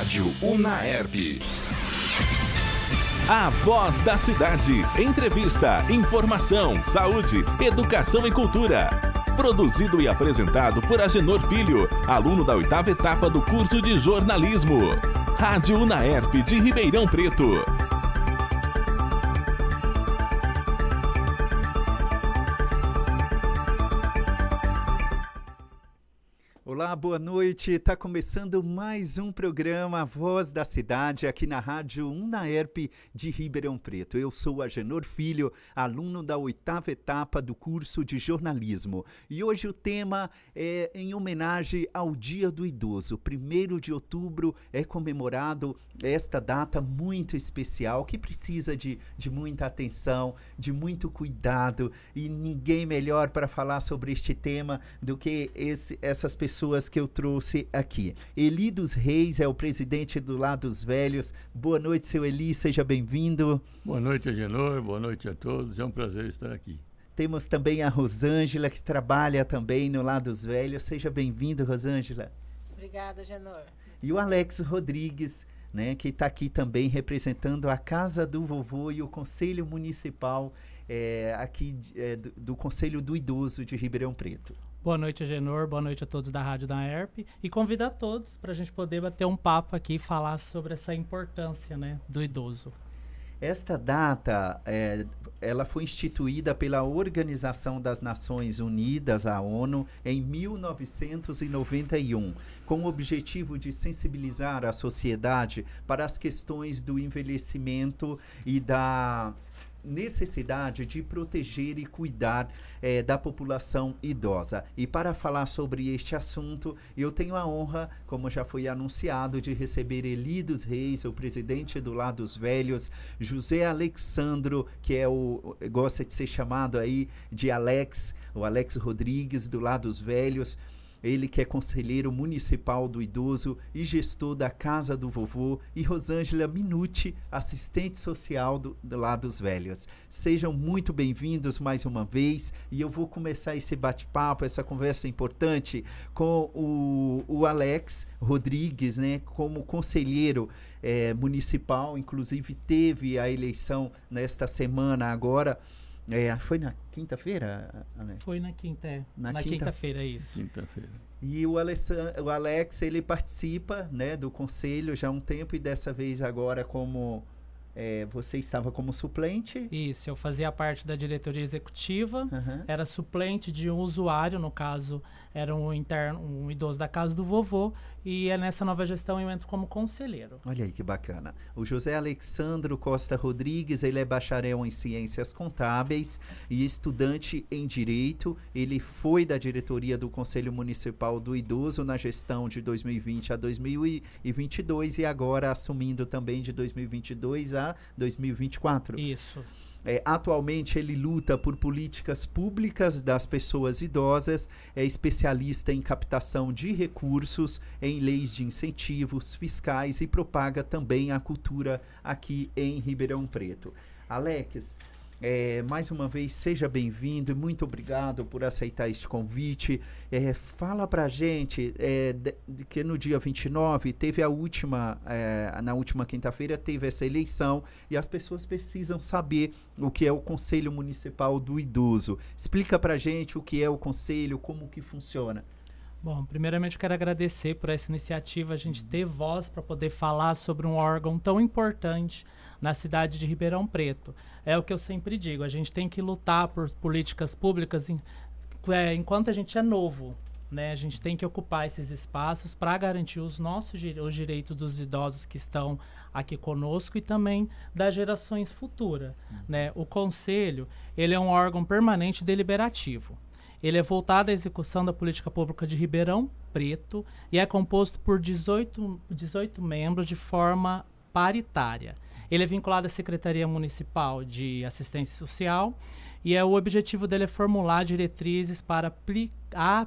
Rádio Unaerp. A voz da cidade. Entrevista, informação, saúde, educação e cultura. Produzido e apresentado por Agenor Filho, aluno da oitava etapa do curso de jornalismo. Rádio Unaerp de Ribeirão Preto. Boa noite. Está começando mais um programa Voz da Cidade aqui na Rádio Unaerp de Ribeirão Preto. Eu sou Agenor Filho, aluno da oitava etapa do curso de jornalismo. E hoje o tema é em homenagem ao Dia do Idoso. Primeiro de outubro é comemorado esta data muito especial que precisa de, de muita atenção, de muito cuidado e ninguém melhor para falar sobre este tema do que esse, essas pessoas pessoas que eu trouxe aqui. Eli dos Reis é o presidente do Lado dos Velhos. Boa noite, seu Eli, seja bem-vindo. Boa noite, Agenor, boa noite a todos. É um prazer estar aqui. Temos também a Rosângela, que trabalha também no Lado dos Velhos. Seja bem-vindo, Rosângela. Obrigada, Agenor. E o Alex Rodrigues, né, que está aqui também representando a Casa do Vovô e o Conselho Municipal é, aqui é, do, do Conselho do Idoso de Ribeirão Preto. Boa noite, Agenor. Boa noite a todos da Rádio da ERP. E convidar a todos para a gente poder bater um papo aqui e falar sobre essa importância né, do idoso. Esta data, é, ela foi instituída pela Organização das Nações Unidas, a ONU, em 1991, com o objetivo de sensibilizar a sociedade para as questões do envelhecimento e da necessidade de proteger e cuidar eh, da população idosa. E para falar sobre este assunto, eu tenho a honra, como já foi anunciado, de receber Eli dos Reis, o presidente do Lado dos Velhos, José Alexandro, que é o gosta de ser chamado aí de Alex, o Alex Rodrigues do Lado dos Velhos ele que é conselheiro municipal do idoso e gestor da Casa do Vovô, e Rosângela Minuti, assistente social do, do Lado dos Velhos. Sejam muito bem-vindos mais uma vez e eu vou começar esse bate-papo, essa conversa importante com o, o Alex Rodrigues, né, como conselheiro é, municipal, inclusive teve a eleição nesta semana agora. É, foi na quinta-feira? Foi na quinta, é. Na, na quinta-feira, quinta isso. Quinta-feira. E o, Alessandro, o Alex, ele participa né, do conselho já há um tempo e dessa vez agora como é, você estava como suplente? Isso, eu fazia parte da diretoria executiva, uhum. era suplente de um usuário, no caso era um interno, um idoso da casa do vovô, e é nessa nova gestão eu entro como conselheiro. Olha aí que bacana. O José Alexandro Costa Rodrigues, ele é bacharel em ciências contábeis e estudante em direito. Ele foi da diretoria do Conselho Municipal do Idoso na gestão de 2020 a 2022 e agora assumindo também de 2022 a 2024. Isso. É, atualmente ele luta por políticas públicas das pessoas idosas, é especialista em captação de recursos, em leis de incentivos fiscais e propaga também a cultura aqui em Ribeirão Preto. Alex, é, mais uma vez, seja bem-vindo e muito obrigado por aceitar este convite. É, fala pra gente é, de, de que no dia 29 teve a última, é, na última quinta-feira teve essa eleição e as pessoas precisam saber o que é o Conselho Municipal do Idoso. Explica pra gente o que é o Conselho, como que funciona. Bom, primeiramente eu quero agradecer por essa iniciativa, a gente ter voz para poder falar sobre um órgão tão importante na cidade de Ribeirão Preto. É o que eu sempre digo, a gente tem que lutar por políticas públicas em, é, enquanto a gente é novo. Né? A gente tem que ocupar esses espaços para garantir os nossos os direitos dos idosos que estão aqui conosco e também das gerações futuras. Uhum. Né? O conselho ele é um órgão permanente deliberativo. Ele é voltado à execução da política pública de Ribeirão Preto e é composto por 18, 18 membros de forma paritária. Ele é vinculado à Secretaria Municipal de Assistência Social e é, o objetivo dele é formular diretrizes para a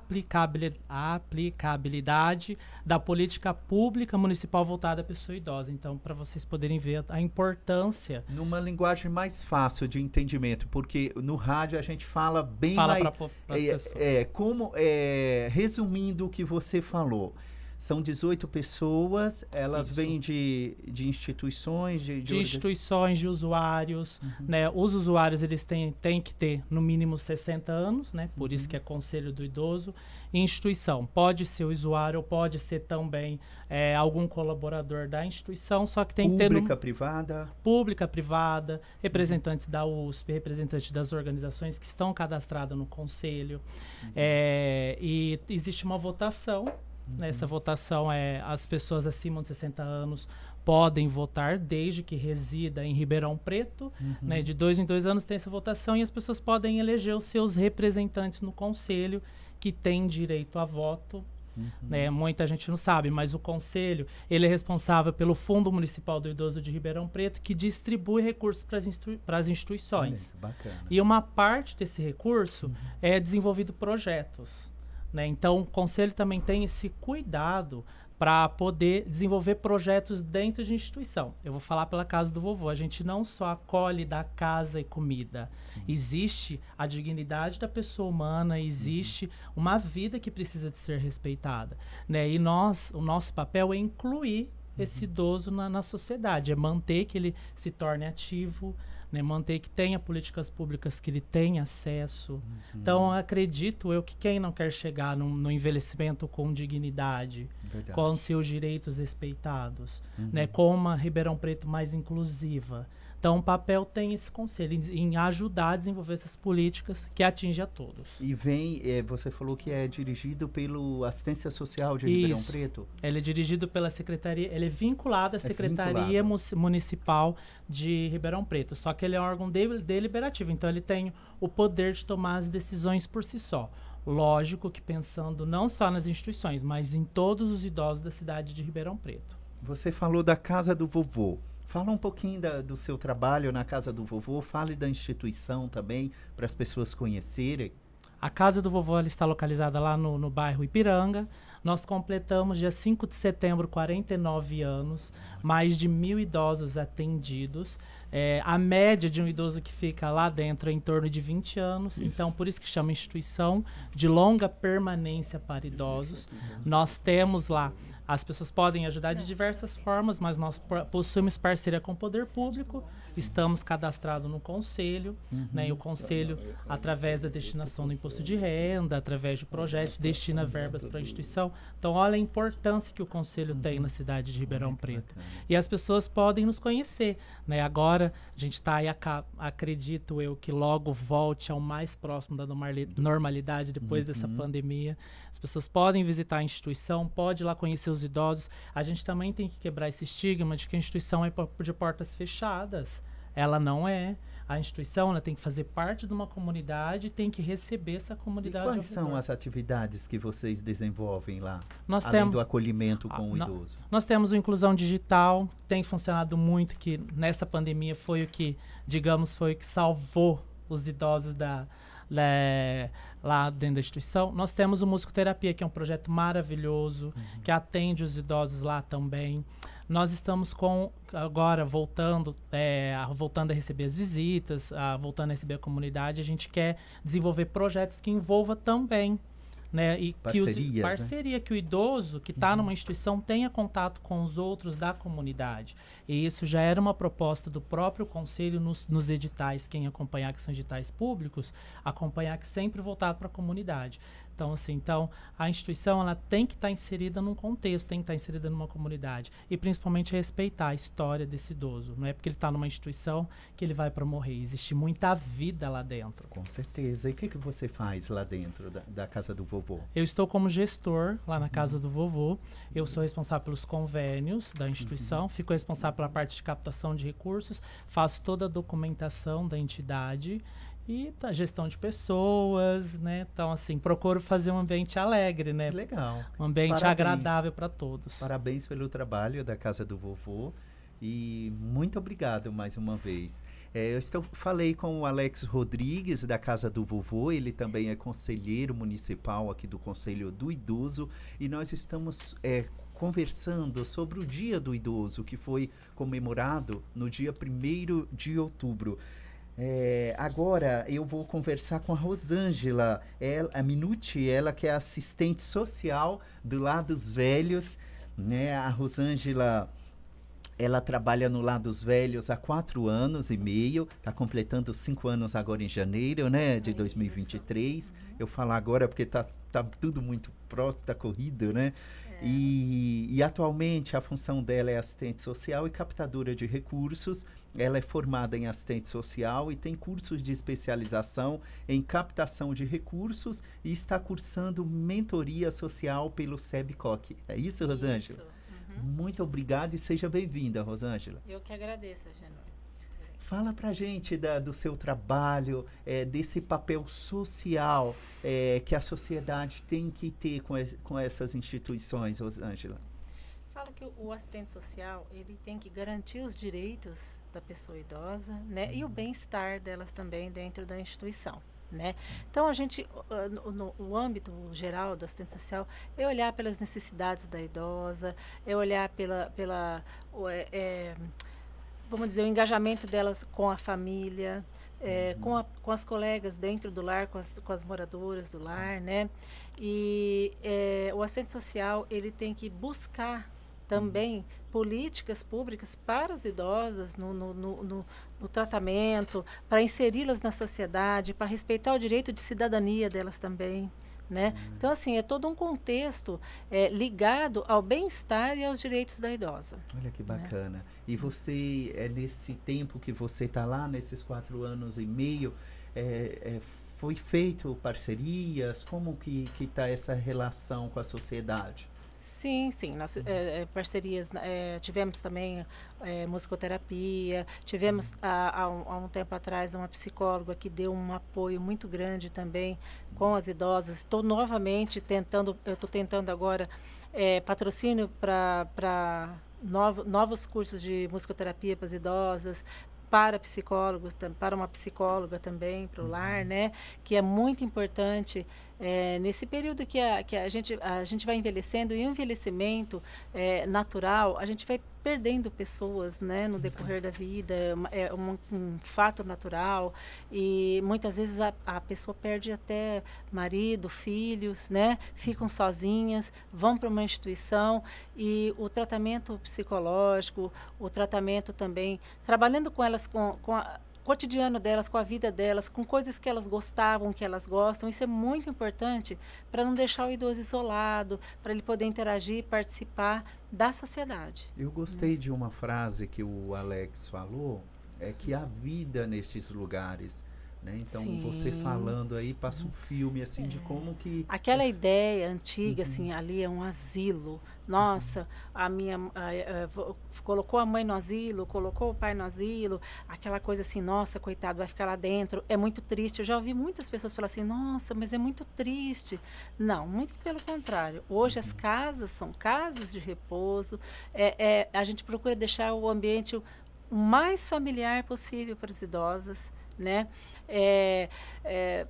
aplicabilidade da política pública municipal voltada à pessoa idosa. Então, para vocês poderem ver a importância. Numa linguagem mais fácil de entendimento, porque no rádio a gente fala bem fala mais. Para as é. É, como, é, resumindo o que você falou São 18 pessoas, elas Isso. vêm de, de instituições, de, de orga- instituições, de usuários, né? Os usuários eles têm, têm que ter no mínimo 60 anos, né? Por isso que é conselho do idoso. E instituição pode ser o usuário ou pode ser também é, algum colaborador da instituição, só que tem que ter pública, privada. pública, privada, representantes da USP, representantes das organizações que estão cadastradas no conselho. É, e existe uma votação. Né? Essa votação é as pessoas acima de 60 anos podem votar desde que resida em Ribeirão Preto. né? De dois em dois anos tem essa votação e as pessoas podem eleger os seus representantes no conselho que têm direito a voto né? Muita gente não sabe, mas o conselho ele é responsável pelo Fundo Municipal do Idoso de Ribeirão Preto, que distribui recursos para as institui- instituições. Olha. E uma parte desse recurso é desenvolvido projetos. Né? Então, o conselho também tem esse cuidado para poder desenvolver projetos dentro de instituição. Eu vou falar pela casa do vovô. A gente não só acolhe da casa e comida. Existe a dignidade da pessoa humana, existe uma vida que precisa de ser respeitada. Né? E nós, o nosso papel é incluir esse idoso na, na sociedade, é manter que ele se torne ativo, né? manter que tenha políticas públicas que ele tenha acesso. Então, acredito eu que quem não quer chegar num- no envelhecimento com dignidade, Verdade. com seus direitos respeitados, né, com uma Ribeirão Preto mais inclusiva. Então, o papel tem esse conselho em, em ajudar a desenvolver essas políticas que atingem a todos. E vem, eh, você falou que é dirigido pelo Assistência Social de Ribeirão Isso. Preto. Ele é dirigido pela Secretaria, ele é vinculado à Secretaria vinculado. Municipal de Ribeirão Preto, só que ele é um órgão de- deliberativo, então ele tem o poder de tomar as decisões por si só. Lógico que pensando não só nas instituições, mas em todos os idosos da cidade de Ribeirão Preto. Você falou da Casa do Vovô. Fala um pouquinho da- do seu trabalho na Casa do Vovô, fale da instituição também, para as pessoas conhecerem. A casa do vovô ela está localizada lá no, no bairro Ipiranga. Nós completamos dia 5 de setembro 49 anos, mais de mil idosos atendidos. É, a média de um idoso que fica lá dentro é em torno de 20 anos, então por isso que chama instituição de longa permanência para idosos. Nós temos lá, as pessoas podem ajudar de diversas formas, mas nós po- possuímos parceria com o poder público, estamos cadastrados no conselho, né, e o conselho, através da destinação do imposto de renda, através de projetos, destina verbas para a instituição. Então, olha a importância que o conselho tem na cidade de Ribeirão Preto. E as pessoas podem nos conhecer. Né? Agora, a gente está aí, acredito eu, que logo volte ao mais próximo da normali- normalidade depois dessa pandemia. As pessoas podem visitar a instituição, pode ir lá conhecer os idosos. A gente também tem que quebrar esse estigma de que a instituição é de portas fechadas. Ela não é. A instituição ela tem que fazer parte de uma comunidade e tem que receber essa E comunidade. quais ao são as atividades que vocês desenvolvem lá, Nós além temos do acolhimento Ah, com o nó- idoso? Nós temos o Inclusão Digital, tem funcionado muito, que nessa pandemia foi o que, digamos, foi o que salvou os idosos da, lá dentro da instituição. Nós temos o Musicoterapia, que é um projeto maravilhoso, que atende os idosos lá também. Nós estamos com, agora voltando, é, a- voltando a receber as visitas, a- voltando a receber a comunidade, a gente quer desenvolver projetos que envolva também né? E que os, Parcerias, né? parceria que o idoso que está numa instituição tenha contato com os outros da comunidade. E isso já era uma proposta do próprio conselho nos, nos editais, quem acompanhar que são editais públicos, acompanhar que sempre voltado para a comunidade. Então, assim, então a instituição ela tem que estar inserida num contexto, tem que estar inserida numa comunidade e principalmente respeitar a história desse idoso. Não é porque ele está numa instituição que ele vai para morrer. Existe muita vida lá dentro. Com certeza. E o que, que você faz lá dentro da, da Casa do Vovô? Eu estou como gestor lá na casa do vovô. Eu sou responsável pelos convênios da instituição, fico responsável pela parte de captação de recursos, faço toda a documentação da entidade e a gestão de pessoas, né? Então, assim, procuro fazer um ambiente alegre, né? Que legal. Um ambiente Parabéns. agradável para todos. Parabéns pelo trabalho da Casa do Vovô e muito obrigado mais uma vez. É, eu estou, falei com o Alex Rodrigues da Casa do Vovô, ele também é conselheiro municipal aqui do Conselho do Idoso e nós estamos é, conversando sobre o Dia do Idoso que foi comemorado no dia 1 de outubro. É, agora eu vou conversar com a Rosângela, ela, a Minuti, ela que é assistente social do Lados Velhos, né? A Rosângela, ela trabalha no Lados Velhos há quatro anos e meio, está completando cinco anos agora em janeiro, né? De 2023. Eu falo agora porque tá, tá tudo muito próximo, tá corrido, né? E, e, atualmente a função dela é assistente social e captadora de recursos. Ela é formada em assistente social e tem cursos de especialização em captação de recursos e está cursando mentoria social pelo SEBCOC. É isso, Rosângela? Isso. Uhum. Muito obrigado e seja bem-vinda, Rosângela. Eu que agradeço, Genor. Fala pra gente da, do seu trabalho, é, desse papel social é, que a sociedade tem que ter com, es, com essas instituições, Rosângela. Fala que o, o, assistente social ele tem que garantir os direitos da pessoa idosa, né, e o bem-estar delas também dentro da instituição. Né? Então, a gente, no, no, no, âmbito geral do assistente social, é olhar pelas necessidades da idosa, é olhar pela, pela é, é, vamos dizer, o engajamento delas com a família, é, com, a, com as colegas dentro do lar, com as, com as moradoras do lar, né? E é, o assistente social, ele tem que buscar também políticas públicas para as idosas no, no, no, no, no tratamento, para inseri-las na sociedade, para respeitar o direito de cidadania delas também, né? Então, assim, é todo um contexto é, ligado ao bem-estar e aos direitos da idosa. Olha que bacana. Né? E você, é nesse tempo que você está lá, nesses quatro anos e meio, é, é, foi feito parcerias? Como que está essa relação com a sociedade? Sim, sim. Nós, é, parcerias, é, tivemos também é, musicoterapia, tivemos há, há, um, há, um, tempo atrás uma psicóloga que deu um apoio muito grande também com as idosas. Estou novamente tentando, eu estou tentando agora patrocínio para novo, novos cursos de musicoterapia para as idosas, para psicólogos, para uma psicóloga também, para o lar, uhum. né? Que é muito importante é, nesse período que, a, que a, gente, a gente vai envelhecendo e o envelhecimento é, natural, a gente vai perdendo pessoas né, no decorrer da vida, é, é um, um fato natural e muitas vezes a, a, pessoa perde até marido, filhos, né, ficam sozinhas, vão para uma instituição e o tratamento psicológico, o tratamento também, trabalhando com elas com, com a, cotidiano delas, com a vida delas, com coisas que elas gostavam, que elas gostam. Isso é muito importante para não deixar o idoso isolado, para ele poder interagir e participar da sociedade. Eu gostei né? de uma frase que o Alex falou, é que a vida nesses lugares né? Então, Sim. você falando aí, passa um filme assim é. de como que. Aquela ideia antiga, uhum. assim, ali é um asilo. Nossa, uhum. a minha. A, a, colocou a mãe no asilo, colocou o pai no asilo, aquela coisa assim, nossa, coitado, vai ficar lá dentro. É muito triste. Eu já ouvi muitas pessoas falar assim, nossa, mas é muito triste. Não, muito pelo contrário. Hoje uhum. as casas são casas de repouso. É, é, a gente procura deixar o ambiente o mais familiar possível para as idosas né? É, é,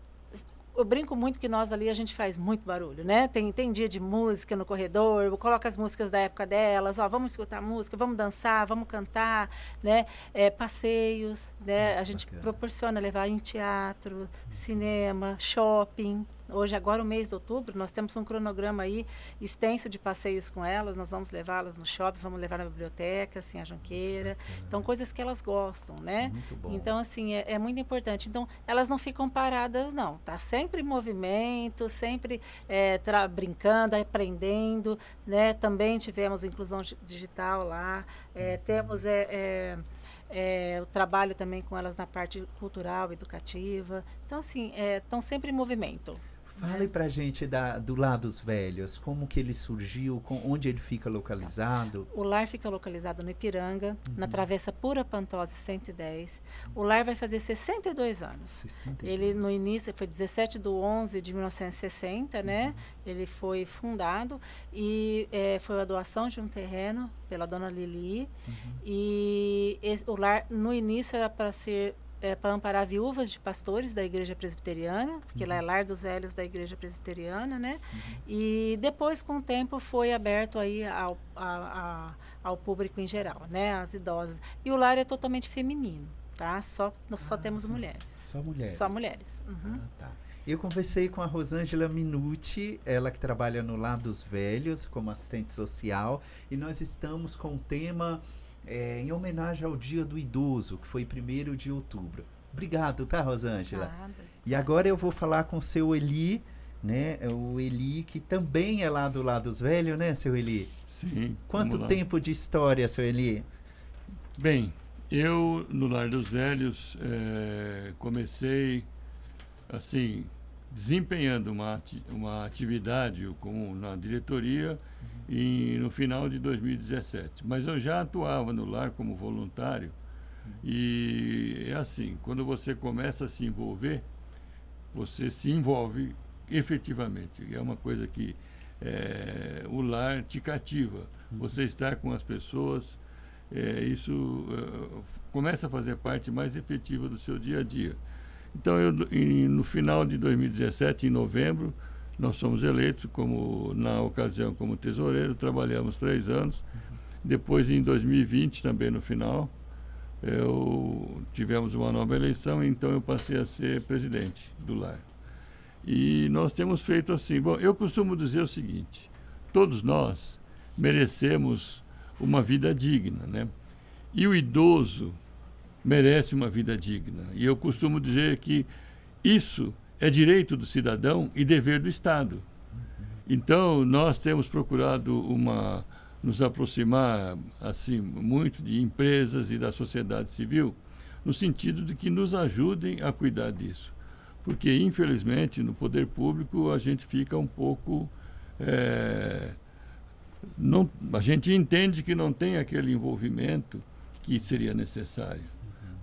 eu brinco muito que nós ali a gente faz muito barulho, né? Tem, tem dia de música no corredor, eu coloco as músicas da época delas, ó, vamos escutar música, vamos dançar, vamos cantar, né? É, passeios, né? a gente bacana. proporciona levar em teatro, cinema, shopping, Hoje, agora, o mês de outubro, nós temos um cronograma aí extenso de passeios com elas. Nós vamos levá-las no shopping, vamos levar na biblioteca, assim, a Junqueira. Então, coisas que elas gostam, né? Muito bom. Então, assim, é, é, muito importante. Então, elas não ficam paradas, não. Tá sempre em movimento, sempre é, brincando, aprendendo, né? Também tivemos inclusão digital lá. É, temos... É, é, é, o trabalho também com elas na parte cultural, educativa. Então, assim, estão é, sempre em movimento. Fale pra gente da, do Lar dos Velhos, como que ele surgiu, com, onde ele fica localizado? O lar fica localizado no Ipiranga, uhum. na Travessa Pura Pantose 110. O lar vai fazer 62 anos. 62. Ele no início foi 17 de 11 de 1960, né? uhum. né? Ele foi fundado e é, foi a doação de um terreno pela dona Lili. Uhum. E esse, o lar no início era para ser é, para amparar viúvas de pastores da igreja presbiteriana, porque uhum. lá é lar dos velhos da igreja presbiteriana, né? Uhum. E depois, com o tempo, foi aberto aí ao, a, a, ao público em geral, né? As idosas. E o lar é totalmente feminino. tá? Só, nós só Ah, temos sim. mulheres. Só mulheres. Só mulheres. Uhum. Ah, tá. Eu conversei com a Rosângela Minuti, ela que trabalha no Lar dos Velhos como assistente social, e nós estamos com o tema eh, em homenagem ao Dia do Idoso, que foi 1 de outubro. Obrigado, tá, Rosângela? Nada. E agora eu vou falar com o seu Eli, né? O Eli, que também é lá do Lar dos Velhos, né, seu Eli? Sim. Quanto tempo de história, seu Eli? Bem, eu no Lar dos Velhos eh, comecei assim desempenhando uma, ati- uma atividade como na diretoria e no final de 2017. Mas eu já atuava no lar como voluntário e é assim, quando você começa a se envolver, você se envolve efetivamente. É uma coisa que eh, o lar te cativa. Você estar com as pessoas, eh, isso eh, começa a fazer parte mais efetiva do seu dia a dia. Então, eu, em- no final de 2017, em novembro, nós fomos eleitos como na ocasião como tesoureiro, trabalhamos três anos. Depois, em 2020, também no final, eu tivemos uma nova eleição, então eu passei a ser presidente do lar. E nós temos feito assim. Bom, eu costumo dizer o seguinte: todos nós merecemos uma vida digna, né? E o idoso merece uma vida digna. E eu costumo dizer que isso é direito do cidadão e dever do Estado. Então, nós temos procurado uma nos aproximar assim muito de empresas e da sociedade civil, no sentido de que nos ajudem a cuidar disso. Porque, infelizmente, no poder público a gente fica um pouco. eh, não, a gente entende que não tem aquele envolvimento que seria necessário,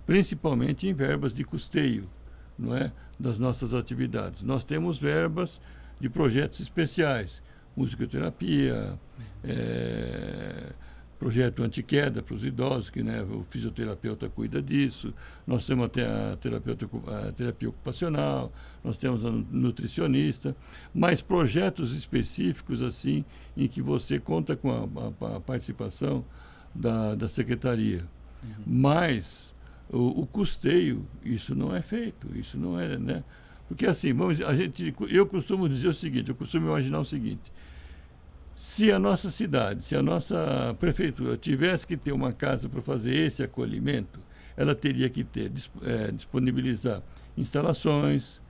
principalmente em verbas de custeio, não é, das nossas atividades. Nós temos verbas de projetos especiais, musicoterapia, eh, projeto antiqueda para os idosos, que né, o fisioterapeuta cuida disso. Nós temos até a, terapeuta, a terapia ocupacional, nós temos a nu- nutricionista, mas projetos específicos assim, em que você conta com a, a- a participação da, da secretaria. Mas o, o custeio, isso não é feito, isso não é, né? Porque assim, vamos, a gente, eu costumo dizer o seguinte, eu costumo imaginar o seguinte, se a nossa cidade, se a nossa prefeitura tivesse que ter uma casa para fazer esse acolhimento, ela teria que ter eh, disponibilizar instalações,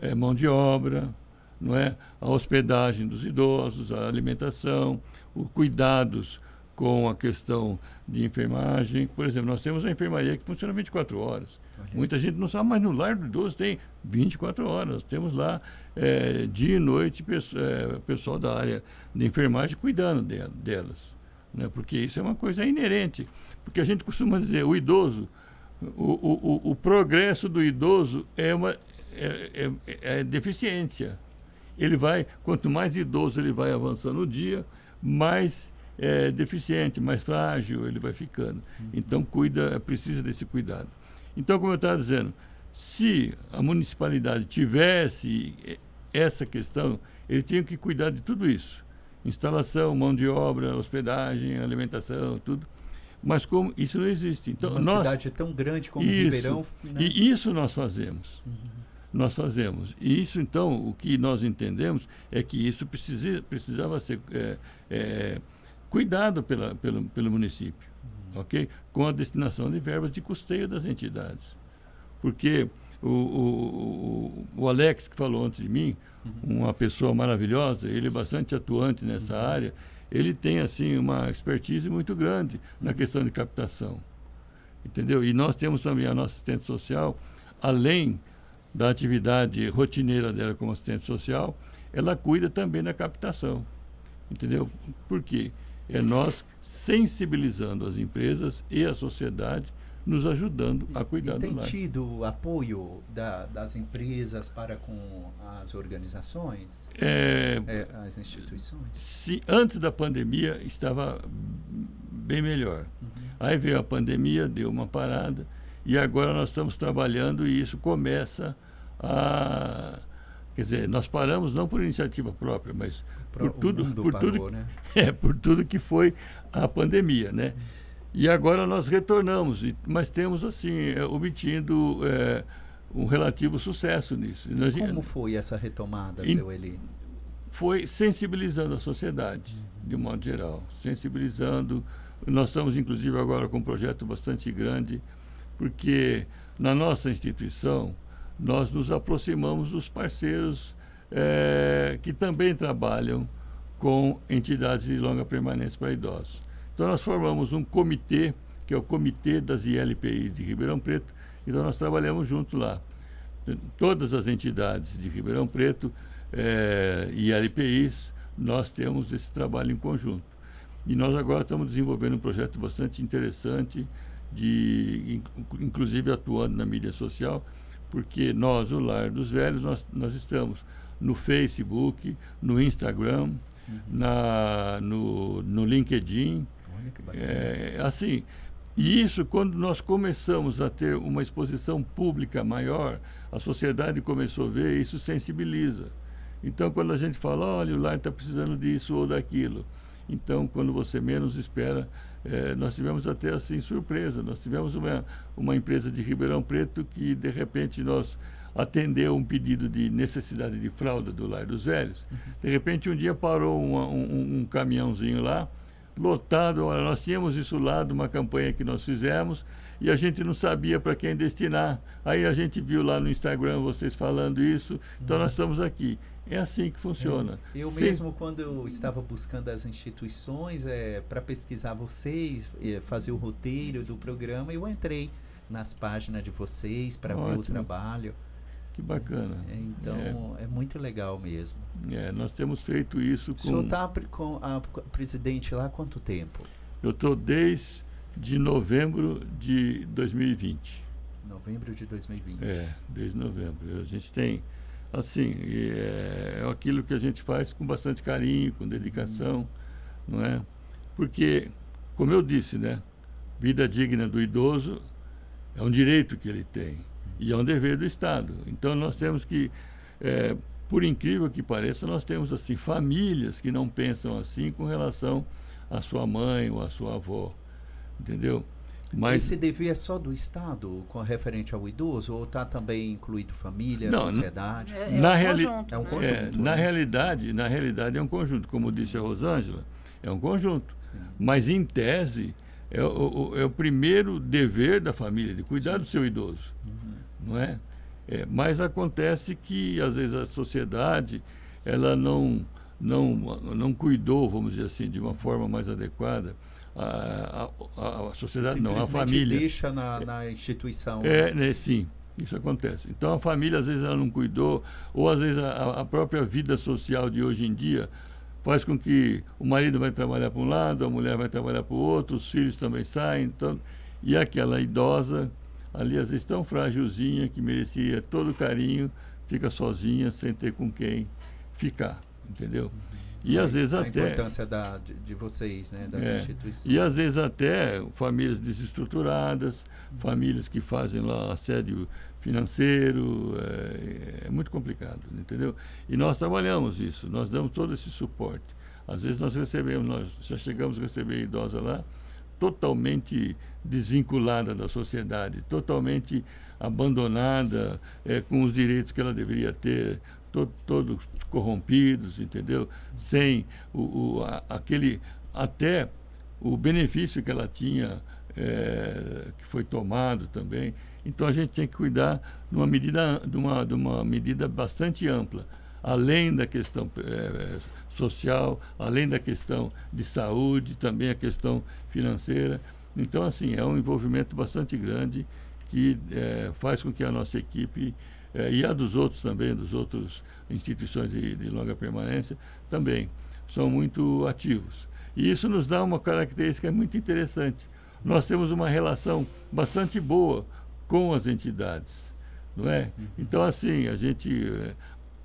eh, mão de obra, não é? A hospedagem dos idosos, a alimentação, os cuidados com a questão de enfermagem. Por exemplo, nós temos a enfermaria que funciona 24 horas. Olha. Muita gente não sabe, mas no lar do idoso tem 24 horas. Nós temos lá eh, dia e noite eh, pessoal da área de enfermagem cuidando de- delas. Né? Porque isso é uma coisa inerente. Porque a gente costuma dizer, o idoso, o, o, o, o progresso do idoso é uma é, é- é deficiência. Ele vai, quanto mais idoso ele vai avançando no dia, mais é, deficiente, mais frágil ele vai ficando. Então cuida, precisa desse cuidado. Então, como eu estava dizendo, se a municipalidade tivesse eh, essa questão, ele tinha que cuidar de tudo isso. Instalação, mão de obra, hospedagem, alimentação, tudo. Mas como isso não existe. Então, Uma nós, cidade tão grande como Isso. Ribeirão, né? e isso nós fazemos. Nós fazemos. E isso, então, o que nós entendemos é que isso precisa, precisava ser é, é, cuidado pela, pelo, pelo município, ok? Com a destinação de verbas de custeio das entidades. Porque o, o, o, o Alex, que falou antes de mim, uma pessoa maravilhosa, ele é bastante atuante nessa área, ele tem, assim, uma expertise muito grande na questão de captação entendeu? E nós temos também a nossa assistente social, além da atividade rotineira dela como assistente social, ela cuida também da captação, entendeu? Por quê? É nós sensibilizando as empresas e a sociedade, nos ajudando a cuidar e do tem tido apoio da- das empresas para com as organizações, É, é, as instituições? se antes da pandemia estava bem melhor. Aí veio a pandemia, deu uma parada e agora nós estamos trabalhando e isso começa a quer dizer, nós paramos não por iniciativa própria, mas por tudo, por parou, tudo, né? é, por tudo que foi a pandemia, né? E agora nós retornamos, mas temos assim, é, obtido é, um relativo sucesso nisso. Nós, Como foi essa retomada, em, seu Eli? Foi sensibilizando a sociedade, de um modo geral. Sensibilizando. Nós estamos, inclusive, agora com um projeto bastante grande, porque na nossa instituição nós nos aproximamos dos parceiros é, que também trabalham com entidades de longa permanência para idosos. Então, nós formamos um comitê, que é o Comitê das ILPIs de Ribeirão Preto, então nós trabalhamos junto lá. Todas as entidades de Ribeirão Preto é, ILPIs, nós temos esse trabalho em conjunto. E nós agora estamos desenvolvendo um projeto bastante interessante, de, inclusive atuando na mídia social, porque nós, o Lar dos Velhos, nós, nós estamos no Facebook, no Instagram, uhum. na, no, no LinkedIn. É, assim, e isso, quando nós começamos a ter uma exposição pública maior, a sociedade começou a ver, isso sensibiliza. Então, quando a gente fala, olha, o lar está precisando disso ou daquilo, então, quando você menos espera, é, nós tivemos até assim surpresa. Nós tivemos uma, uma empresa de Ribeirão Preto que, de repente, nós atendeu um pedido de necessidade de fralda do Lar dos Velhos. Uhum. De repente, um dia parou uma, um, um, caminhãozinho lá, lotado. Olha, nós tínhamos isso lá de uma campanha que nós fizemos e a gente não sabia para quem destinar. Aí a gente viu lá no Instagram vocês falando isso, então uhum. nós estamos aqui. É assim que funciona. É. Eu mesmo, quando eu estava buscando as instituições é, para pesquisar vocês, é, fazer o roteiro do programa, eu entrei nas páginas de vocês para ver o trabalho. Que bacana. É, então, é. é. muito legal mesmo. É, nós temos feito isso com... O senhor está com a presidente lá há quanto tempo? Eu estou desde novembro de 2020. Novembro de 2020. É, desde novembro. A gente tem assim, é, é aquilo que a gente faz com bastante carinho, com dedicação, não é? Porque, como eu disse, né? Vida digna do idoso é um direito que ele tem e é um dever do Estado. Então nós temos que, é, por incrível que pareça, nós temos assim famílias que não pensam assim com relação à sua mãe ou à sua avó, entendeu? Mas, Esse dever é só do Estado, com referente ao idoso, ou está também incluído família, não, sociedade? É, é, na um reali conjunto, é um conjunto. É, na né? realidade, na realidade é um conjunto, como disse a Rosângela, é um conjunto. Sim. Mas em tese é o, é o, primeiro dever da família de cuidar Sim. do seu idoso, uhum. Não é? é? Mas acontece que às vezes a sociedade ela não não não cuidou, vamos dizer assim, de uma forma mais adequada a, a, a sociedade não, a família. deixa na, na instituição. É, né, sim, isso acontece. Então a família às vezes ela não cuidou, ou às vezes a, a própria vida social de hoje em dia faz com que o marido vai trabalhar para um lado, a mulher vai trabalhar para o outro, os filhos também saem, então, e aquela idosa ali às vezes tão frágilzinha que merecia todo o carinho, fica sozinha sem ter com quem ficar, entendeu? E às vezes a até. A importância da, de, de vocês, né, das é, instituições. E às vezes até famílias desestruturadas, uhum. famílias que fazem lá assédio financeiro, é, é, muito complicado, entendeu? E nós trabalhamos isso, nós damos todo esse suporte. Às vezes nós recebemos, nós já chegamos a receber idosa lá, totalmente desvinculada da sociedade, totalmente abandonada, é, com os direitos que ela deveria ter, to, todos corrompidos, entendeu? Sem o, o a, aquele até o benefício que ela tinha é, que foi tomado também. Então a gente tem que cuidar de uma medida, de uma, de uma medida bastante ampla, além da questão é, social, além da questão de saúde, também a questão financeira. Então, assim, é um envolvimento bastante grande que é, faz com que a nossa equipe é, e a dos outros também, dos outros instituições de, de longa permanência, também são muito ativos. E isso nos dá uma característica muito interessante. Nós temos uma relação bastante boa com as entidades, não é? Uhum. Então, assim, a gente,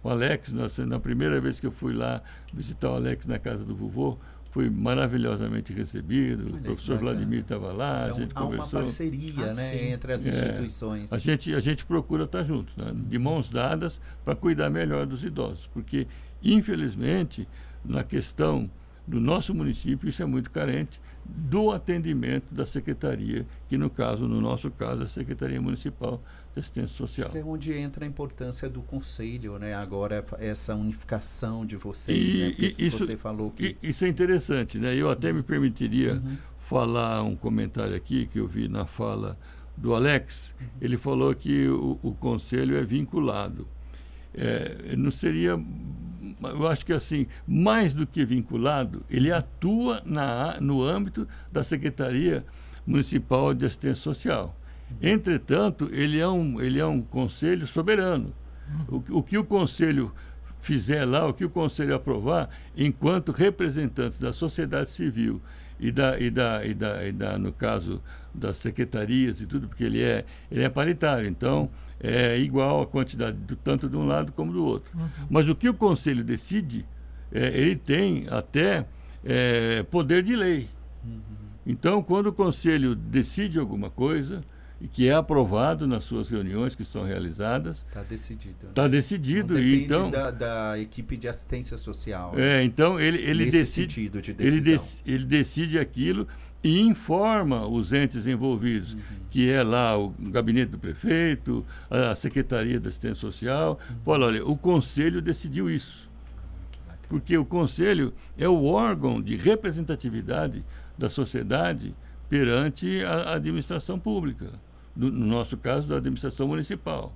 o Alex, nós, na primeira vez que eu fui lá visitar o Alex na casa do vovô, fui maravilhosamente recebido, Olha, o professor Vladimir estava lá, então, a gente há conversou. uma parceria ah, né, entre as é, instituições. A gente, a gente procura estar junto, né, de mãos dadas, para cuidar melhor dos idosos, porque, infelizmente, na questão do nosso município, isso é muito carente, do atendimento da secretaria, que no caso, no nosso caso, é a Secretaria Municipal de Assistência Social. Acho que é onde entra a importância do conselho, né? Agora essa unificação de vocês, né? E, e isso, você falou que isso é interessante, né? Eu até me permitiria Uhum. falar um comentário aqui que eu vi na fala do Alex. Uhum. Ele falou que o, o conselho é vinculado. É, não seria, eu acho que assim, mais do que vinculado, ele atua na, no âmbito da Secretaria Municipal de Assistência Social. Entretanto, ele é um, ele é um conselho soberano. O, o que o conselho fizer lá, o que o conselho aprovar, enquanto representantes da sociedade civil e da, e da, e da, e da no caso das secretarias e tudo, porque ele é, ele é paritário, então é igual a quantidade do, tanto de um lado como do outro. Mas o que o conselho decide, é, ele tem até é, poder de lei. Então, quando o conselho decide alguma coisa e que é aprovado nas suas reuniões que são realizadas, está decidido. né? está decidido Não e depende então da, da equipe de assistência social. é, então ele ele decide sentido de ele, decisão. dec- ele decide aquilo e informa os entes envolvidos, Uhum. que é lá o gabinete do prefeito, a Secretaria da Assistência Social. Uhum. Fala, olha, o conselho decidiu isso. Porque o conselho é o órgão de representatividade da sociedade perante a administração pública, no, no nosso caso, da administração municipal.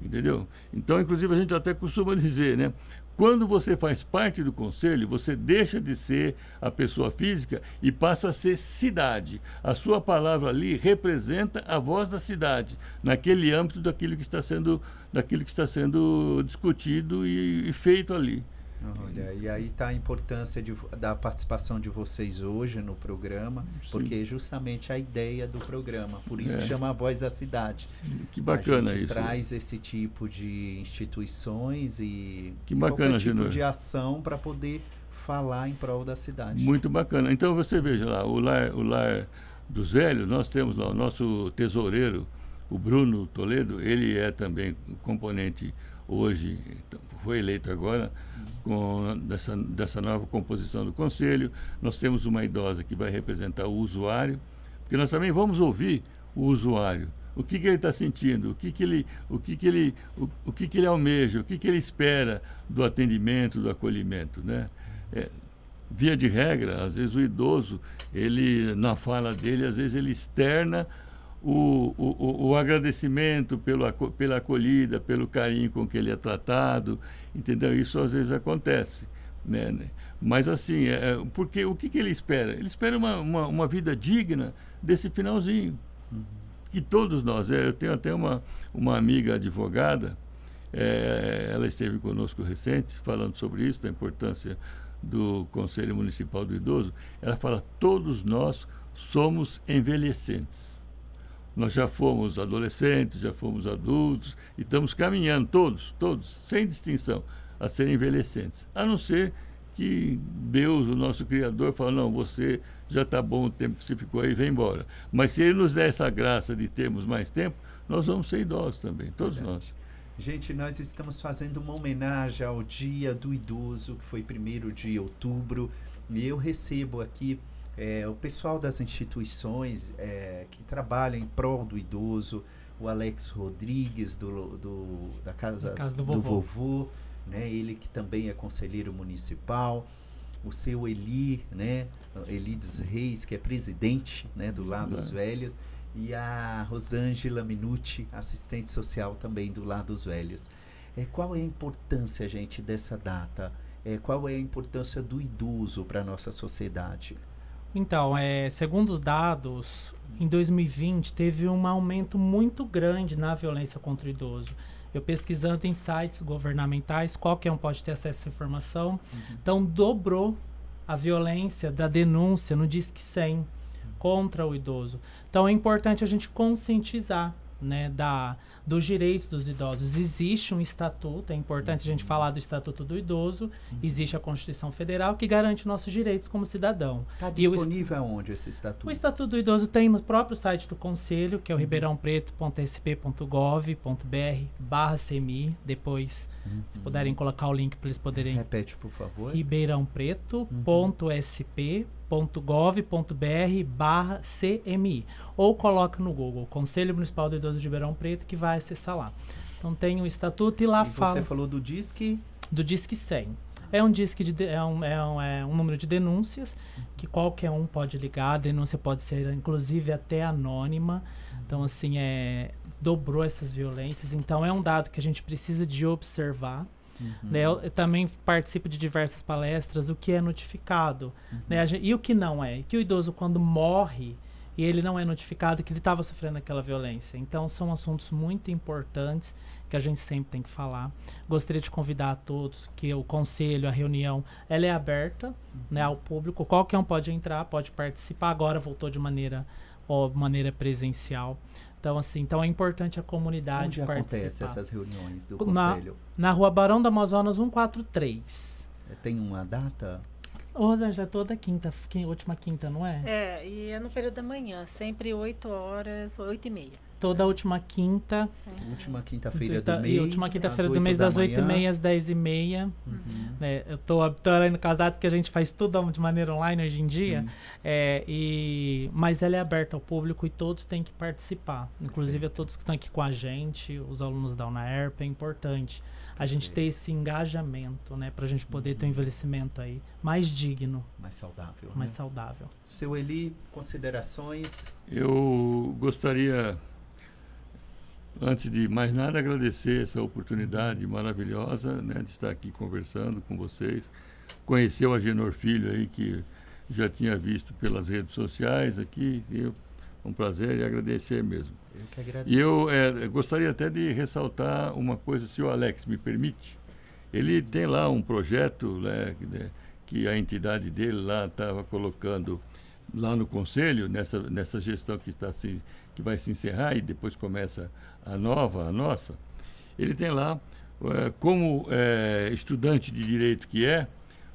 Entendeu? Então, inclusive, a gente até costuma dizer, né? Quando você faz parte do conselho, você deixa de ser a pessoa física e passa a ser cidade. A sua palavra ali representa a voz da cidade, naquele âmbito daquilo que está sendo, daquilo que está sendo discutido e, e feito ali. Olha, e aí está a importância de da participação de vocês hoje no programa, Sim. porque é justamente a ideia do programa. Por isso É. chama a Voz da Cidade. Que bacana a gente isso. traz esse tipo de instituições e Que bacana, qualquer tipo de ação para poder falar em prol da cidade. Muito bacana. Então você veja lá, o lar, o lar dos velhos, nós temos lá o nosso tesoureiro, o Bruno Toledo, ele é também componente hoje, então, foi eleito agora com dessa, dessa nova composição do conselho. Nós temos uma idosa que vai representar o usuário, porque nós também vamos ouvir o usuário. O que, que ele está sentindo? O que, que ele, o que, que ele, o, o que, que ele almeja? O que, que ele espera do atendimento, do acolhimento, né? É, via de regra, às vezes o idoso, ele na fala dele, às vezes ele externa o, o, o- agradecimento pelo, aco- pela acolhida, pelo carinho com que ele é tratado, entendeu? Isso às vezes acontece, né? né? Mas assim, é, é, porque o que, que ele espera? Ele espera uma, uma, uma vida digna desse finalzinho. Que todos nós, é, eu tenho até uma, uma amiga advogada, é, ela esteve conosco recente, falando sobre isso, da importância do Conselho Municipal do Idoso. Ela fala: todos nós somos envelhecentes. Nós já fomos adolescentes, já fomos adultos, e estamos caminhando, todos, todos, sem distinção, a ser envelhecentes. A não ser que Deus, o nosso Criador, fala: não, você já está bom o tempo que você ficou aí, vem embora. Mas se Ele nos der essa graça de termos mais tempo, nós vamos ser idosos também, todos Verdade. nós. Gente, nós estamos fazendo uma homenagem ao Dia do Idoso, que foi 1 de outubro, e eu recebo aqui eh, o pessoal das instituições eh, que trabalham em prol do idoso, o Alex Rodrigues, do, do- da casa, Da casa do do vovô. vovô, né? ele que também é conselheiro municipal, o seu Eli, né? Eli dos Reis, que é presidente né? do Lado dos É. Velhos, e a Rosângela Minucci, assistente social também do Lado dos Velhos. É, qual é a importância, gente, dessa data? É, qual é a importância do idoso para a nossa sociedade? Então, é, segundo os dados, em 2020 teve um aumento muito grande na violência contra o idoso. Eu pesquisando em sites governamentais, qualquer um pode ter acesso a essa informação. Então, dobrou a violência da denúncia no Disque 100 contra o idoso. Então, é importante a gente conscientizar né, da, dos direitos dos idosos. Existe um estatuto, é importante a gente falar do Estatuto do Idoso, existe a Constituição Federal que garante nossos direitos como cidadão. Está E o est- disponível aonde esse estatuto? o Estatuto do Idoso tem no próprio site do Conselho, que é o ribeirãopreto.sp.gov.br barra CMI. Depois, se puderem colocar o link para eles poderem Repete, por favor. ribeirãopreto.sp.gov.br barra CMI. Ou coloca no Google Conselho Municipal do Idoso de Ribeirão Preto que vai acessar lá. Então tem o estatuto e lá e fala você falou do Disque. do Disque 100. É um disque de, de- é, um, é, um, é um número de denúncias que qualquer um pode ligar. A denúncia pode ser, inclusive, até anônima. Então, assim, é, dobrou essas violências. Então, é um dado que a gente precisa de observar. Né? Eu, eu também participo de diversas palestras, o que é notificado. Né? A gen- e o que não é. Que o idoso, quando morre, e ele não é notificado que ele estava sofrendo aquela violência. Então, são assuntos muito importantes que a gente sempre tem que falar. Gostaria de convidar a todos que o conselho, a reunião, ela é aberta né, ao público. Qualquer um pode entrar, pode participar. Agora voltou de maneira, ó, maneira presencial. Então, assim, então é importante a comunidade Onde participar. acontecem essas reuniões do Na- Conselho? Na rua Barão da Amazonas 143. Tem uma data? Ô, Rosângela, é toda quinta, quin- última quinta, não é? É, e é no período da manhã, sempre 8 horas, 8 e meia. Toda última quinta. Sim. Última quinta-feira Então, do e mês. última quinta-feira do mês, da das 8h30 manhã. às 10h30. Uhum. né? Eu tô, tô olhando com as datas que a gente faz tudo de maneira online hoje em dia. É, e, mas ela é aberta ao público e todos têm que participar. Inclusive a todos que estão aqui com a gente, os alunos da UNAERP, é importante a gente ter esse engajamento, né? Pra gente poder ter um envelhecimento aí mais digno, Mais saudável. mais né? saudável. Seu Eli, considerações? Eu gostaria, antes de mais nada, agradecer essa oportunidade maravilhosa né, de estar aqui conversando com vocês. Conhecer o Agenor Filho aí, que já tinha visto pelas redes sociais aqui. E é um prazer e agradecer mesmo. Eu que agradeço. E eu eh, gostaria até de ressaltar uma coisa, se o Alex me permite. Ele tem lá um projeto né, que, né, que a entidade dele lá estava colocando lá no conselho, nessa, nessa gestão que, está se, que vai se encerrar e depois começa a nova, a nossa. Ele tem lá, eh, como eh, estudante de direito que é,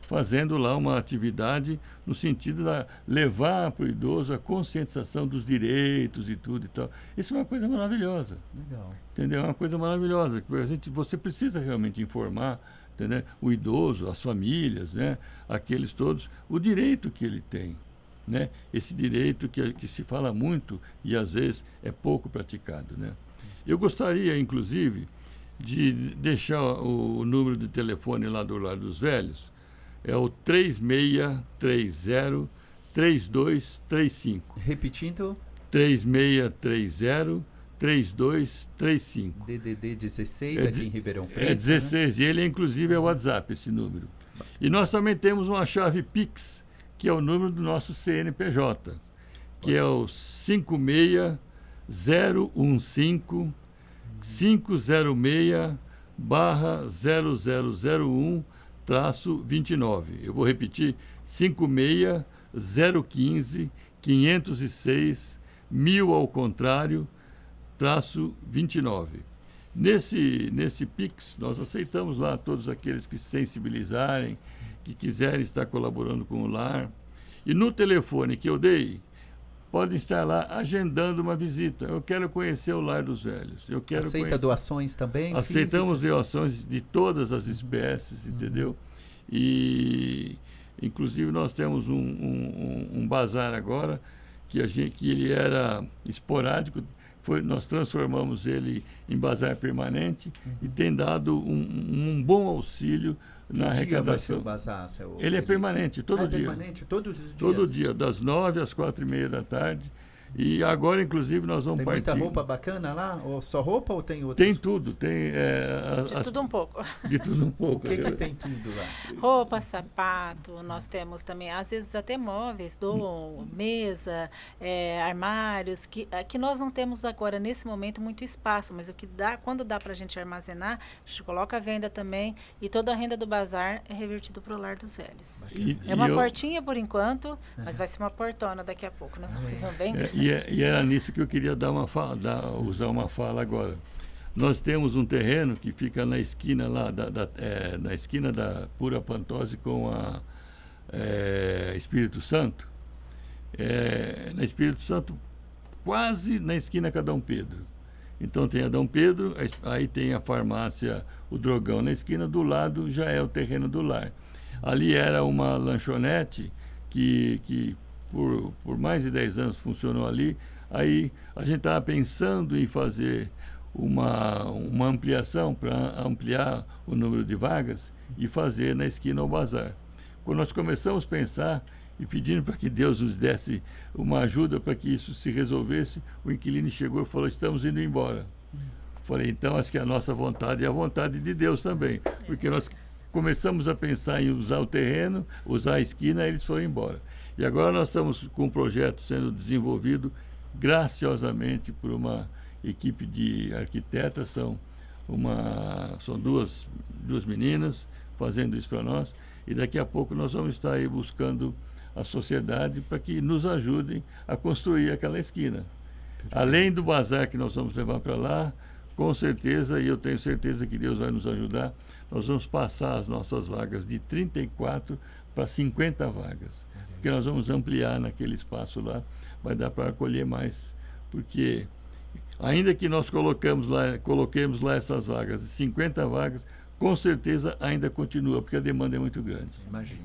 fazendo lá uma atividade no sentido de levar para o idoso a conscientização dos direitos e tudo e tal. Isso é uma coisa maravilhosa, Legal. entendeu? É uma coisa maravilhosa. que A gente, você precisa realmente informar entendeu? o idoso, as famílias, né? aqueles todos, o direito que ele tem. Né? Esse direito que, que se fala muito e às vezes é pouco praticado. Né? Eu gostaria, inclusive, de deixar o, número de telefone lá do Lar dos Velhos, é o 3630 3235. Repetindo, 3630 3235. DDD 16 É aqui em Ribeirão Preto. É 16, e ele é, inclusive é o WhatsApp, esse número. E nós também temos uma chave Pix, que é o número do nosso CNPJ, que é o 56015 506 barra 0001 traço 29. Eu vou repetir, 56015 506 mil ao contrário traço 29. Nesse, nesse Pix, nós aceitamos lá todos aqueles que se sensibilizarem, que quiserem estar colaborando com o lar. E no telefone que eu dei, podem estar lá agendando uma visita. Eu quero conhecer o lar dos velhos. Eu quero Aceita conhecer... doações também? Aceitamos físicas? doações de todas as espécies, entendeu? E, inclusive, nós temos um, um, um- bazar agora, que, a gente, que ele era esporádico, foi, nós transformamos ele em bazar permanente e tem dado um, um bom auxílio na arrecadação. bazar, seu Ele é permanente, todo Ah, é dia. permanente? Todos os dias? Todo dia, das nove às quatro e meia da tarde. E agora, inclusive, nós vamos Tem partir. muita roupa bacana lá? Ou só roupa ou tem outras? Tem tudo, tem é, a- De as- tudo um pouco. de tudo um O pouco. que, que tem tudo lá? Roupa, sapato, nós temos também, às vezes até móveis, dou mesa, é, armários, que, é, que nós não temos agora, nesse momento, muito espaço, mas o que dá, quando dá para a gente armazenar, a gente coloca a venda também e toda a renda do bazar é revertido para o lar dos velhos. E- É uma eu- portinha por enquanto, mas vai ser uma portona daqui a pouco. Nós vamos fazer um bem É, e é, e, era nisso que eu queria dar uma fala, dar, usar uma fala agora. Nós temos um terreno que fica na esquina lá, da, da é, na esquina da Pura Pantose com a é, Espírito Santo. É, na Espírito Santo, quase na esquina com a Dom Pedro. Então tem a Dom Pedro, aí tem a farmácia, o drogão na esquina, do lado já é o terreno do lar. Ali era uma lanchonete que, que por, por mais de 10 anos funcionou ali. Aí a gente estava pensando em fazer uma, uma ampliação para ampliar o número de vagas e fazer na esquina o bazar. Quando nós começamos a pensar e pedindo para que Deus nos desse uma ajuda para que isso se resolvesse, o inquilino chegou e falou: Estamos indo embora. Falei, então acho que a nossa vontade é a vontade de Deus também, porque nós começamos a pensar em usar o terreno, usar a esquina, eles foram embora. E agora nós estamos com um projeto sendo desenvolvido graciosamente por uma equipe de arquitetas, são, uma, são duas, duas meninas fazendo isso para nós, e daqui a pouco nós vamos estar aí buscando a sociedade para que nos ajudem a construir aquela esquina. Além do bazar que nós vamos levar para lá, com certeza, e eu tenho certeza que Deus vai nos ajudar, nós vamos passar as nossas vagas de 34 para 50 vagas. Porque nós vamos ampliar naquele espaço lá, vai dar para acolher mais. Porque ainda que nós colocamos lá, coloquemos lá essas vagas, 50 vagas, com certeza ainda continua, porque a demanda é muito grande. Imagino.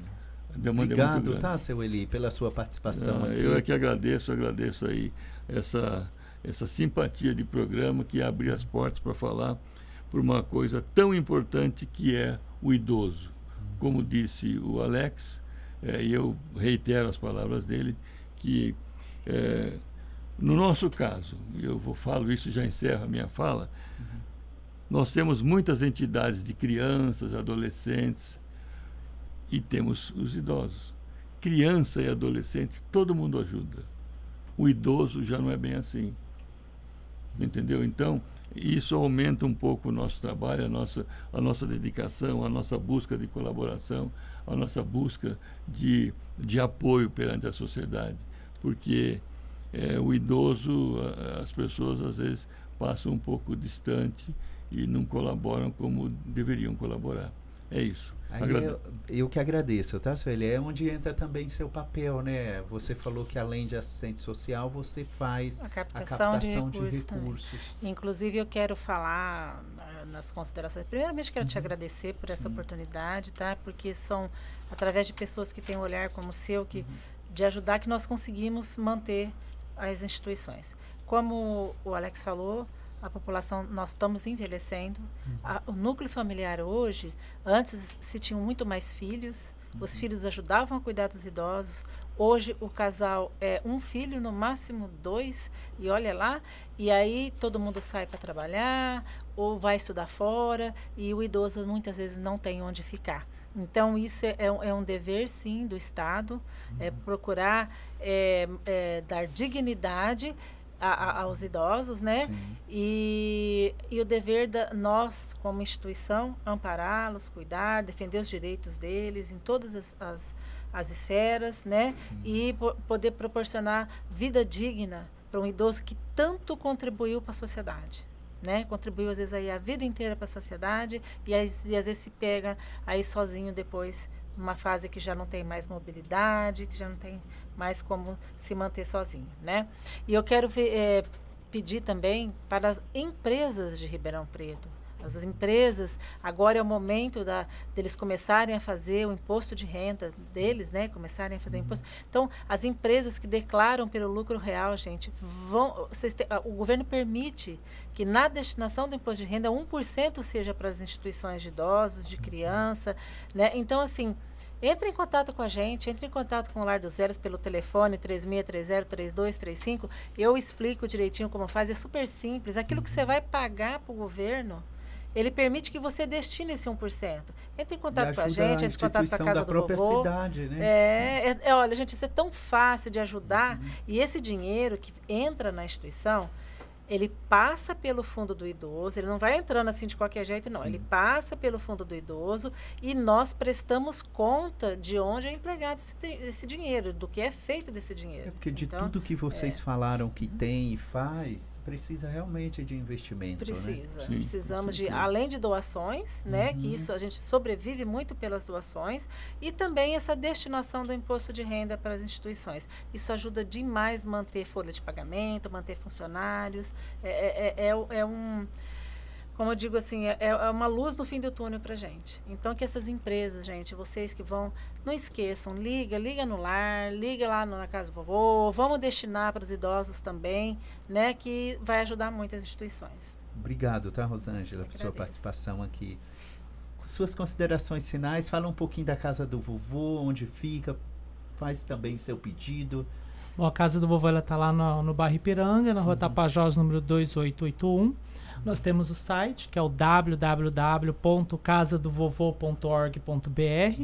Obrigado, é tá, seu Eli, pela sua participação ah, aqui. Eu é que agradeço, agradeço aí essa, essa simpatia de programa que abre as portas para falar por uma coisa tão importante que é o idoso. Como disse o Alex, é, e eu reitero as palavras dele, que é, no nosso caso, eu vou falo isso já encerro a minha fala, uhum. nós temos muitas entidades de crianças, adolescentes, e temos os idosos. Criança e adolescente, todo mundo ajuda. O idoso já não é bem assim. Entendeu? Então, isso aumenta um pouco o nosso trabalho, a nossa, a nossa dedicação, a nossa busca de colaboração, a nossa busca de, de apoio perante a sociedade. Porque é, o idoso, as pessoas às vezes passam um pouco distante e não colaboram como deveriam colaborar. É isso. Eu, eu, que agradeço, tá, Sueli? É onde entra também seu papel, né? Você falou que além de assistente social, você faz a captação, a captação de, recursos, de recursos. Inclusive, eu quero falar nas considerações. Primeiramente, quero uhum. te agradecer por essa Sim. oportunidade, tá? Porque são através de pessoas que têm um olhar como o seu, que, uhum. de ajudar, que nós conseguimos manter as instituições. Como o Alex falou, a população, nós estamos envelhecendo. Uhum. A, o núcleo familiar hoje, antes se tinham muito mais filhos, uhum. os filhos ajudavam a cuidar dos idosos. Hoje o casal é um filho, no máximo dois, e olha lá, e aí todo mundo sai para trabalhar ou vai estudar fora, e o idoso muitas vezes não tem onde ficar. Então, isso é, é, um, é dever, sim, do Estado, é uhum. é procurar é, é, dar dignidade a, a, aos idosos, né? E, e o dever da nós, como instituição, ampará-los, cuidar, defender os direitos deles em todas as, as, as esferas, né? Sim. E po poder proporcionar vida digna para um idoso que tanto contribuiu para a sociedade. Né? Contribuiu às vezes aí a vida inteira para a sociedade e, e às vezes se pega aí sozinho depois numa fase que já não tem mais mobilidade, que já não tem mais como se manter sozinho, né? E eu quero ver, é, pedir também para as empresas de Ribeirão Preto, as empresas, agora é o momento da, deles começarem a fazer o imposto de renda deles, né? Começarem a fazer o imposto. Então, as empresas que declaram pelo lucro real, gente, vão. Te, o governo permite que na destinação do imposto de renda 1% seja para as instituições de idosos, de criança, né? Então, assim, entre em contato com a gente, entre em contato com o Lar dos Velhos pelo telefone 3630-3235. Eu explico direitinho como faz, é super simples. Aquilo que você vai pagar para o governo, ele permite que você destine esse 1%. Entre em contato com a gente, entre em contato com a casa do vovô. Cidade, né? É, é, é, olha, gente, isso é tão fácil de ajudar. Uhum. E esse dinheiro que entra na instituição, ele passa pelo fundo do idoso, ele não vai entrando assim de qualquer jeito, não. Sim. Ele passa pelo fundo do idoso e nós prestamos conta de onde é empregado esse, esse dinheiro, do que é feito desse dinheiro. É porque de Então, tudo que vocês falaram que tem e faz, precisa realmente de investimento, né? Precisa. Sim, Precisamos de, além de doações, né? Que Uhum. isso a gente sobrevive muito pelas doações e também essa destinação do imposto de renda para as instituições. Isso ajuda demais manter folha de pagamento, manter funcionários. É, é, é, é- é um como eu digo assim, é, é uma luz no fim do túnel para gente. Então que essas empresas, gente, vocês que vão, não esqueçam, liga, liga no lar, liga lá na casa do vovô, vamos destinar para os idosos também, né? Que vai ajudar muito as instituições. Obrigado, tá, Rosângela, por sua participação aqui. Suas considerações finais, fala um pouquinho da casa do vovô, onde fica, faz também seu pedido. Bom, a casa do vovô ela tá lá no, no bairro Ipiranga, na rua Tapajós, número 2881. Nós temos o site, que é o www.casadovovô.org.br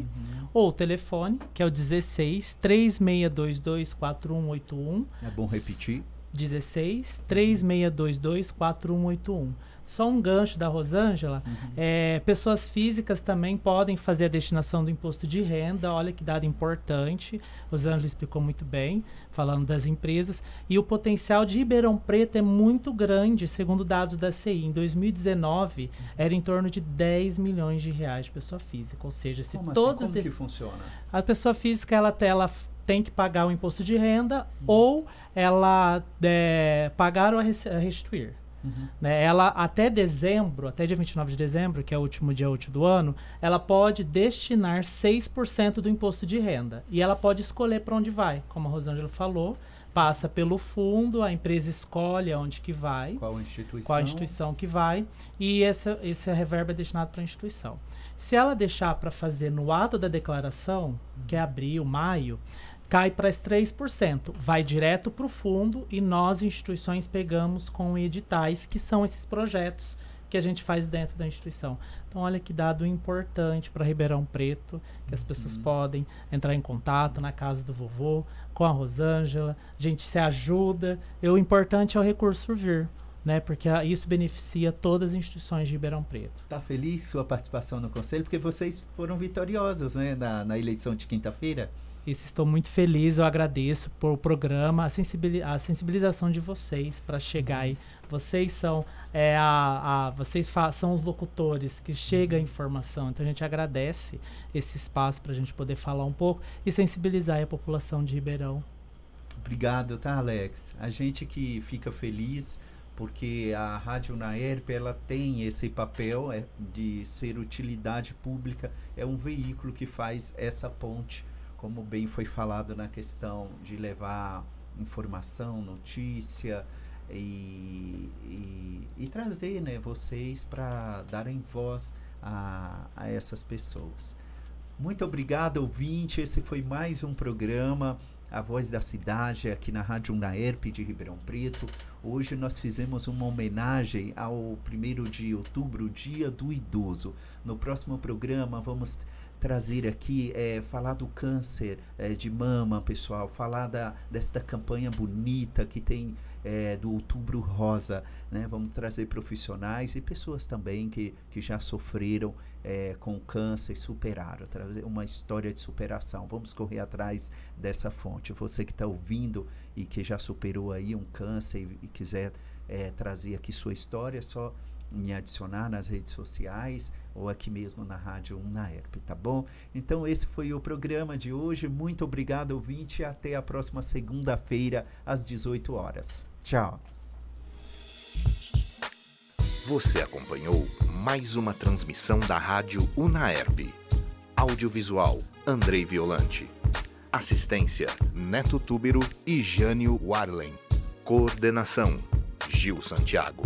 ou o telefone, que é o 16 3622 4181. É bom repetir. 16 3622 4181. Só um gancho da Rosângela. é, pessoas físicas também podem fazer a destinação do imposto de renda. Olha que dado importante. Rosângela explicou muito bem, falando das empresas. E o potencial de Ribeirão Preto é muito grande, segundo dados da CI. Em 2019, era em torno de 10 milhões de reais de pessoa física. Ou seja, se Como, assim? todos Como de- que funciona? a pessoa física ela, ela tem que pagar o imposto de renda ou ela é, pagar ou restituir. Uhum. Né? Ela até dezembro, até dia 29 de dezembro, que é o último dia útil do ano, ela pode destinar 6% do imposto de renda. E ela pode escolher para onde vai, como a Rosângela falou, passa pelo fundo, a empresa escolhe aonde que vai Qual instituição? qual instituição que vai e essa, esse reverbo é destinado para a instituição. Se ela deixar para fazer no ato da declaração, que é abril, maio, cai para as 3%, vai direto para o fundo e nós, instituições, pegamos com editais, que são esses projetos que a gente faz dentro da instituição. Então, olha que dado importante para Ribeirão Preto, que as pessoas podem entrar em contato na casa do vovô, com a Rosângela, a gente se ajuda. E o importante é o recurso vir, né? Porque a- isso beneficia todas as instituições de Ribeirão Preto. Tá feliz sua participação no conselho? Porque vocês foram vitoriosos, né, na, na eleição de quinta-feira. Isso, estou muito feliz, eu agradeço por programa, a, a sensibilização de vocês para chegar aí. Vocês são é, a, a- vocês são os locutores que chega a informação. Então a gente agradece esse espaço para a gente poder falar um pouco e sensibilizar a população de Ribeirão. Obrigado, tá, Alex? A gente que fica feliz porque a Rádio Naerp ela tem esse papel é, de ser utilidade pública, é um veículo que faz essa ponte, como bem foi falado na questão de levar informação, notícia e, e, e trazer né, vocês para darem voz a, a essas pessoas. Muito obrigado, ouvinte. Esse foi mais um programa A Voz da Cidade aqui na Rádio Unaerp de Ribeirão Preto. Hoje nós fizemos uma homenagem ao 1 de outubro, Dia do Idoso. No próximo programa vamos trazer aqui, é, falar do câncer é, de mama, pessoal, falar da, desta campanha bonita que tem é, do Outubro Rosa, né? Vamos trazer profissionais e pessoas também que, que já sofreram é, com câncer e superaram, trazer uma história de superação. Vamos correr atrás dessa fonte. Você que está ouvindo e que já superou aí um câncer e, e quiser é, trazer aqui sua história, é só me adicionar nas redes sociais ou aqui mesmo na rádio Unaerp, tá bom? Então esse foi o programa de hoje. Muito obrigado, ouvinte, e até a próxima segunda-feira às 18 horas. Tchau. Você acompanhou mais uma transmissão da Rádio Unaerp. Audiovisual Andrei Violante. Assistência Neto Túbero e Jânio Warlen. Coordenação Gil Santiago.